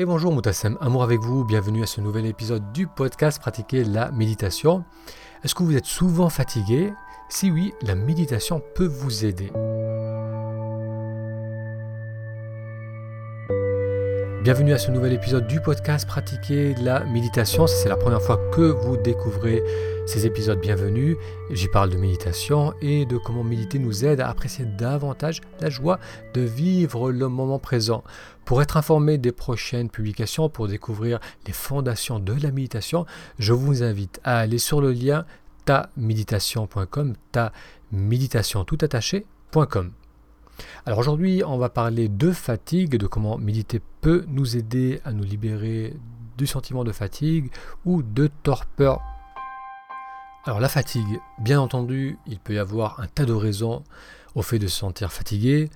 et bonjour Moutassem, amour avec vous, bienvenue à ce nouvel épisode du podcast Pratiquer la méditation. Est-ce que vous êtes souvent fatigué? Si oui, la méditation peut vous aider. Bienvenue à ce nouvel épisode du podcast Pratiquer la méditation. Si c'est la première fois que vous découvrez ces épisodes, bienvenue. J'y parle de méditation et de comment méditer nous aide à apprécier davantage la joie de vivre le moment présent. Pour être informé des prochaines publications, pour découvrir les fondations de la méditation, je vous invite à aller sur le lien taméditation.com, ta méditation tout. Alors aujourd'hui, on va parler de fatigue, de comment méditer peut nous aider à nous libérer du sentiment de fatigue ou de torpeur. Alors la fatigue, bien entendu, il peut y avoir un tas de raisons au fait de se sentir fatigué.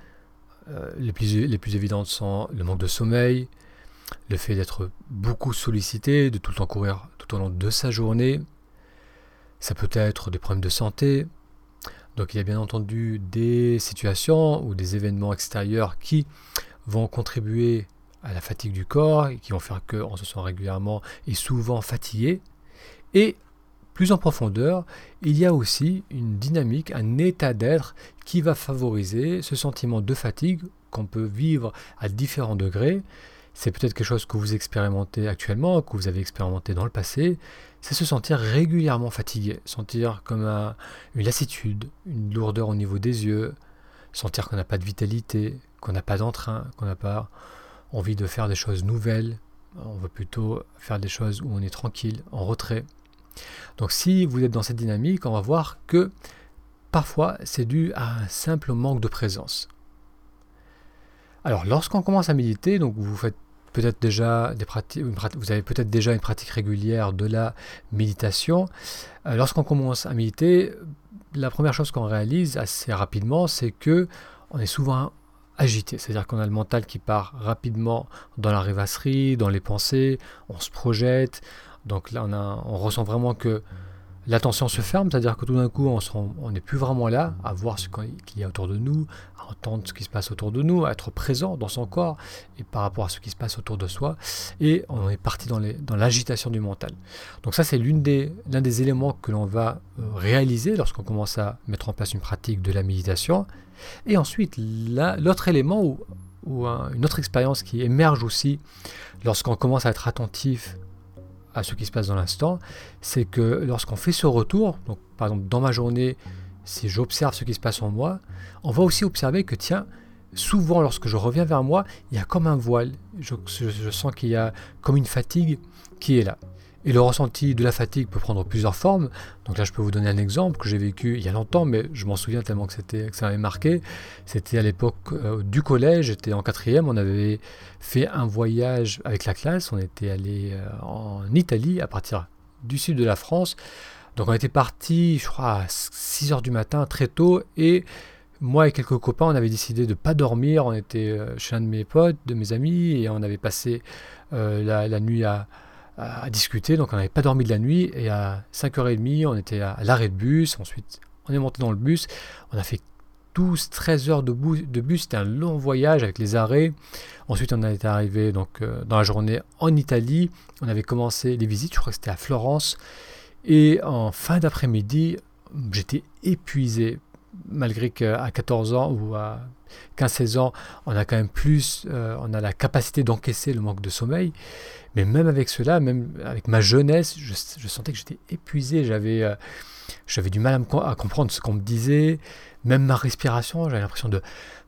Euh, les, plus, les plus évidentes sont le manque de sommeil, le fait d'être beaucoup sollicité, de tout le temps courir tout au long de sa journée. Ça peut être des problèmes de santé, donc il y a bien entendu des situations ou des événements extérieurs qui vont contribuer à la fatigue du corps et qui vont faire qu'on se sent régulièrement et souvent fatigué. Et plus en profondeur, il y a aussi une dynamique, un état d'être qui va favoriser ce sentiment de fatigue qu'on peut vivre à différents degrés c'est peut-être quelque chose que vous expérimentez actuellement, que vous avez expérimenté dans le passé, c'est se sentir régulièrement fatigué, sentir comme une lassitude, une lourdeur au niveau des yeux, sentir qu'on n'a pas de vitalité, qu'on n'a pas d'entrain, qu'on n'a pas envie de faire des choses nouvelles, on veut plutôt faire des choses où on est tranquille, en retrait. Donc si vous êtes dans cette dynamique, on va voir que parfois c'est dû à un simple manque de présence. Alors lorsqu'on commence à méditer, donc vous faites peut-être déjà des pratiques, vous avez peut-être déjà une pratique régulière de la méditation. Euh, lorsqu'on commence à méditer, la première chose qu'on réalise assez rapidement, c'est que on est souvent agité, c'est-à-dire qu'on a le mental qui part rapidement dans la rêvasserie, dans les pensées, on se projette. Donc là, on, on ressent vraiment que l'attention se ferme, c'est-à-dire que tout d'un coup, on n'est plus vraiment là à voir ce qu'il y a autour de nous, à entendre ce qui se passe autour de nous, à être présent dans son corps et par rapport à ce qui se passe autour de soi, et on est parti dans l'agitation du mental. Donc ça, c'est l'un des, éléments que l'on va euh, réaliser lorsqu'on commence à mettre en place une pratique de la méditation. Et ensuite, l'autre élément ou une autre expérience qui émerge aussi lorsqu'on commence à être attentif à ce qui se passe dans l'instant, c'est que lorsqu'on fait ce retour, donc par exemple dans ma journée, si j'observe ce qui se passe en moi, on va aussi observer que tiens, souvent lorsque je reviens vers moi, il y a comme un voile, je, je sens qu'il y a comme une fatigue qui est là. Et le ressenti de la fatigue peut prendre plusieurs formes. Donc là, je peux vous donner un exemple que j'ai vécu il y a longtemps, mais je m'en souviens tellement que, ça m'avait marqué. C'était à l'époque euh, du collège, j'étais en quatrième, on avait fait un voyage avec la classe, on était allé euh, en Italie à partir du sud de la France. Donc on était parti, je crois, à 6 heures du matin, très tôt, et moi et quelques copains, on avait décidé de ne pas dormir. On était euh, chez un de mes potes, de mes amis, et on avait passé la nuit à à, discuter. Donc on n'avait pas dormi de la nuit et à 5h30, on était à, l'arrêt de bus. Ensuite, on est monté dans le bus. On a fait 12-13 heures de, de bus. C'était un long voyage avec les arrêts. Ensuite, on était arrivé donc, euh, dans la journée en Italie. On avait commencé les visites, je crois que c'était à Florence. Et en fin d'après-midi, j'étais épuisé malgré qu'à 14 ans ou à 15-16 ans, on a quand même plus, euh, on a la capacité d'encaisser le manque de sommeil. Mais même avec cela, même avec ma jeunesse, je, sentais que j'étais épuisé. J'avais, euh, du mal à, comprendre ce qu'on me disait. Même ma respiration, j'avais l'impression de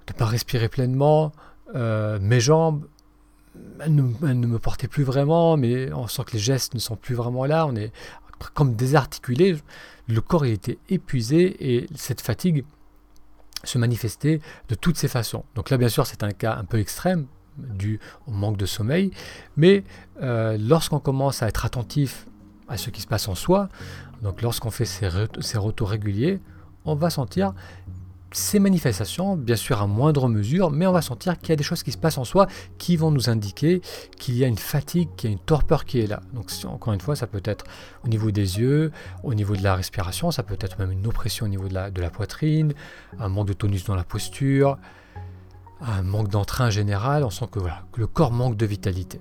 ne pas respirer pleinement. Euh, mes jambes, elles ne, elles ne, me portaient plus vraiment, mais on sent que les gestes ne sont plus vraiment là. On est comme désarticulé. Le corps il était épuisé et cette fatigue se manifestait de toutes ces façons. Donc là, bien sûr, c'est un cas un peu extrême dû au manque de sommeil, mais euh, lorsqu'on commence à être attentif à ce qui se passe en soi, donc lorsqu'on fait ces, ces retours réguliers, on va sentir ces manifestations, bien sûr à moindre mesure, mais on va sentir qu'il y a des choses qui se passent en soi qui vont nous indiquer qu'il y a une fatigue, qu'il y a une torpeur qui est là. Donc encore une fois, ça peut être au niveau des yeux, au niveau de la respiration, ça peut être même une oppression au niveau de la, poitrine, un manque de tonus dans la posture, un manque d'entrain général, on sent que, voilà, que le corps manque de vitalité.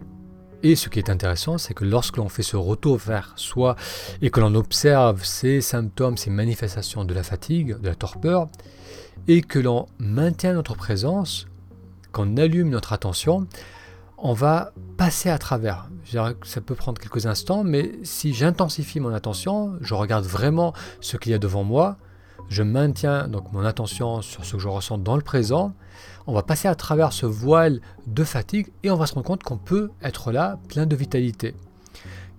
Et ce qui est intéressant, c'est que lorsque l'on fait ce retour vers soi et que l'on observe ces symptômes, ces manifestations de la fatigue, de la torpeur, et que l'on maintient notre présence, qu'on allume notre attention, on va passer à travers. Ça peut prendre quelques instants, mais si j'intensifie mon attention, je regarde vraiment ce qu'il y a devant moi, je maintiens donc mon attention sur ce que je ressens dans le présent, on va passer à travers ce voile de fatigue et on va se rendre compte qu'on peut être là plein de vitalité.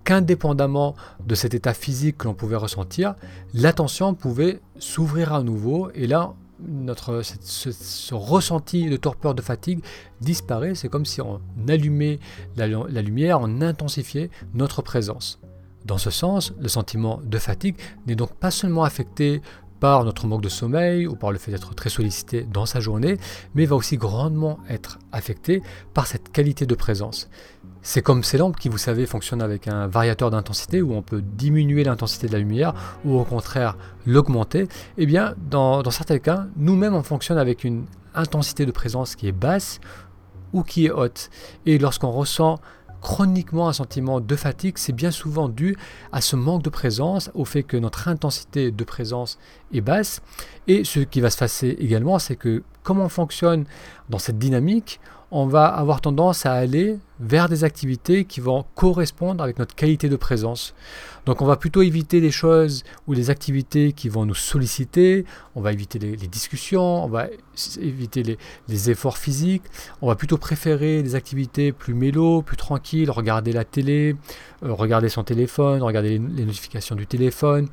Qu'indépendamment de cet état physique que l'on pouvait ressentir, l'attention pouvait s'ouvrir à nouveau et là notre, ce, ressenti de torpeur, de fatigue disparaît. C'est comme si on allumait la, la lumière, on intensifiait notre présence. Dans ce sens, le sentiment de fatigue n'est donc pas seulement affecté par notre manque de sommeil ou par le fait d'être très sollicité dans sa journée, mais va aussi grandement être affecté par cette qualité de présence. C'est comme ces lampes qui, vous savez, fonctionnent avec un variateur d'intensité où on peut diminuer l'intensité de la lumière ou au contraire l'augmenter. Eh bien, dans, dans certains cas, nous-mêmes, on fonctionne avec une intensité de présence qui est basse ou qui est haute. Et lorsqu'on ressent chroniquement un sentiment de fatigue, c'est bien souvent dû à ce manque de présence, au fait que notre intensité de présence est basse. Et ce qui va se passer également, c'est que comme on fonctionne dans cette dynamique, on va avoir tendance à aller vers des activités qui vont correspondre avec notre qualité de présence. Donc on va plutôt éviter les choses ou les activités qui vont nous solliciter, on va éviter les, discussions, on va éviter les, efforts physiques, on va plutôt préférer des activités plus mélo, plus tranquilles, regarder la télé, euh, regarder son téléphone, regarder les, notifications du téléphone.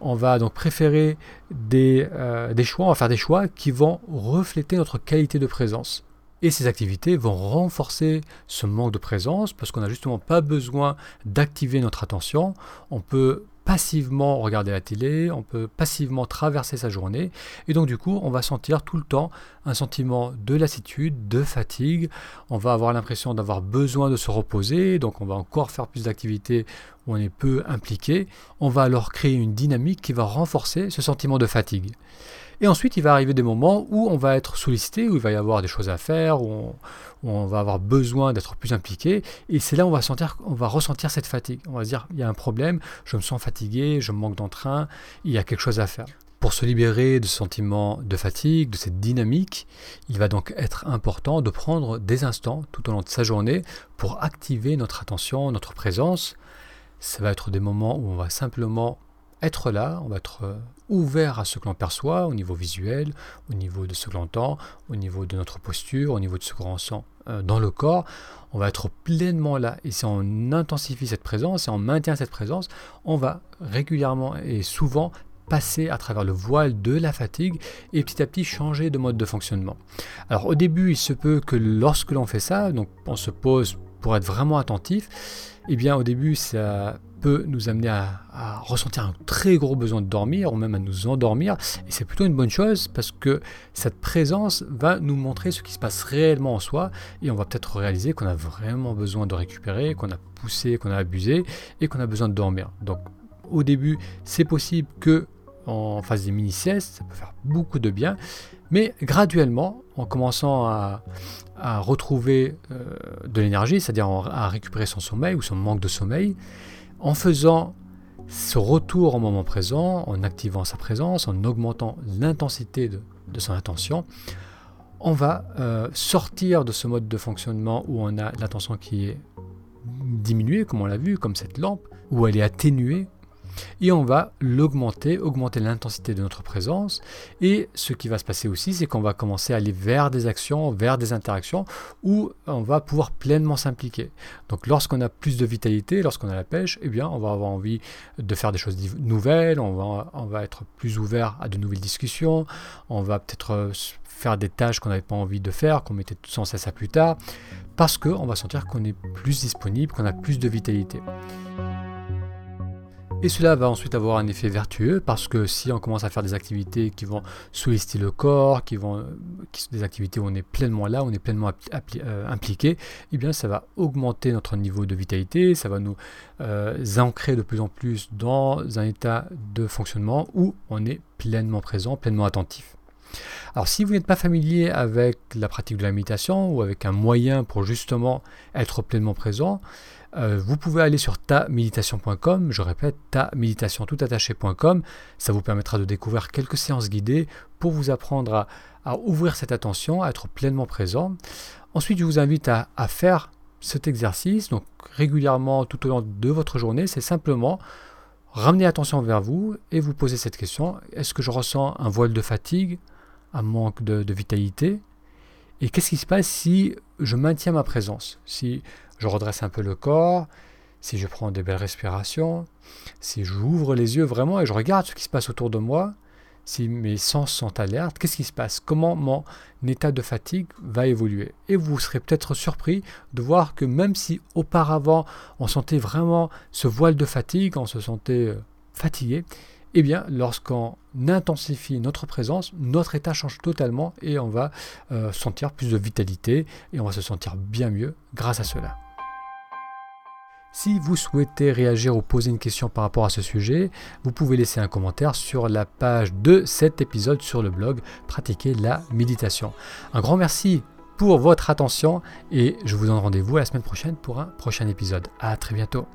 On va donc préférer des, euh, des choix, on va faire des choix qui vont refléter notre qualité de présence. Et ces activités vont renforcer ce manque de présence parce qu'on n'a justement pas besoin d'activer notre attention. On peut passivement regarder la télé, on peut passivement traverser sa journée, et donc du coup on va sentir tout le temps un sentiment de lassitude, de fatigue, on va avoir l'impression d'avoir besoin de se reposer, donc on va encore faire plus d'activités où on est peu impliqué, on va alors créer une dynamique qui va renforcer ce sentiment de fatigue. Et ensuite, il va arriver des moments où on va être sollicité, où il va y avoir des choses à faire, où on, va avoir besoin d'être plus impliqué. Et c'est là où on va, on va ressentir cette fatigue. On va se dire, il y a un problème, je me sens fatigué, je manque d'entrain, il y a quelque chose à faire. Pour se libérer de ce sentiment de fatigue, de cette dynamique, il va donc être important de prendre des instants tout au long de sa journée pour activer notre attention, notre présence. Ça va être des moments où on va simplement être là, on va être euh, ouvert à ce que l'on perçoit au niveau visuel, au niveau de ce que l'on entend, au niveau de notre posture, au niveau de ce que l'on ressent euh, dans le corps. On va être pleinement là. Et si on intensifie cette présence et on maintient cette présence, on va régulièrement et souvent passer à travers le voile de la fatigue et petit à petit changer de mode de fonctionnement. Alors au début, il se peut que lorsque l'on fait ça, donc on se pose pour être vraiment attentif, eh bien au début ça peut nous amener à, ressentir un très gros besoin de dormir ou même à nous endormir. Et c'est plutôt une bonne chose parce que cette présence va nous montrer ce qui se passe réellement en soi et on va peut-être réaliser qu'on a vraiment besoin de récupérer, qu'on a poussé, qu'on a abusé et qu'on a besoin de dormir. Donc au début, c'est possible que on fasse des mini-siestes, ça peut faire beaucoup de bien, mais graduellement, en commençant à, retrouver euh, de l'énergie, c'est-à-dire à récupérer son sommeil ou son manque de sommeil, en faisant ce retour au moment présent, en activant sa présence, en augmentant l'intensité de, son attention, on va euh, sortir de ce mode de fonctionnement où on a l'attention qui est diminuée, comme on l'a vu, comme cette lampe, où elle est atténuée, et on va l'augmenter, augmenter l'intensité de notre présence. Et ce qui va se passer aussi, c'est qu'on va commencer à aller vers des actions, vers des interactions où on va pouvoir pleinement s'impliquer. Donc lorsqu'on a plus de vitalité, lorsqu'on a la pêche, eh bien on va avoir envie de faire des choses nouvelles, on va, on va être plus ouvert à de nouvelles discussions, on va peut-être euh, faire des tâches qu'on n'avait pas envie de faire, qu'on mettait sans cesse à plus tard, parce qu'on va sentir qu'on est plus disponible, qu'on a plus de vitalité. Et cela va ensuite avoir un effet vertueux parce que si on commence à faire des activités qui vont solliciter le corps, qui vont, qui sont des activités où on est pleinement là, on est pleinement euh, impliqué, eh bien ça va augmenter notre niveau de vitalité, ça va nous euh, ancrer de plus en plus dans un état de fonctionnement où on est pleinement présent, pleinement attentif. Alors si vous n'êtes pas familier avec la pratique de la méditation ou avec un moyen pour justement être pleinement présent, euh, vous pouvez aller sur taméditation.com, je répète, taméditation Ça vous permettra de découvrir quelques séances guidées pour vous apprendre à, ouvrir cette attention, à être pleinement présent. Ensuite, je vous invite à, à faire cet exercice, donc régulièrement tout au long de votre journée, c'est simplement ramener l'attention vers vous et vous poser cette question, est-ce que je ressens un voile de fatigue, un manque de, vitalité. Et qu'est-ce qui se passe si je maintiens ma présence? Si je redresse un peu le corps, si je prends des belles respirations, si j'ouvre les yeux vraiment et je regarde ce qui se passe autour de moi, si mes sens sont alertes, qu'est-ce qui se passe? Comment mon état de fatigue va évoluer? Et vous serez peut-être surpris de voir que même si auparavant on sentait vraiment ce voile de fatigue, on se sentait euh, fatigué, eh bien lorsqu'on intensifie notre présence, notre état change totalement et on va euh, sentir plus de vitalité et on va se sentir bien mieux grâce à cela. Si vous souhaitez réagir ou poser une question par rapport à ce sujet, vous pouvez laisser un commentaire sur la page de cet épisode sur le blog Pratiquer la méditation. Un grand merci pour votre attention et je vous donne rendez-vous la semaine prochaine pour un prochain épisode. À très bientôt.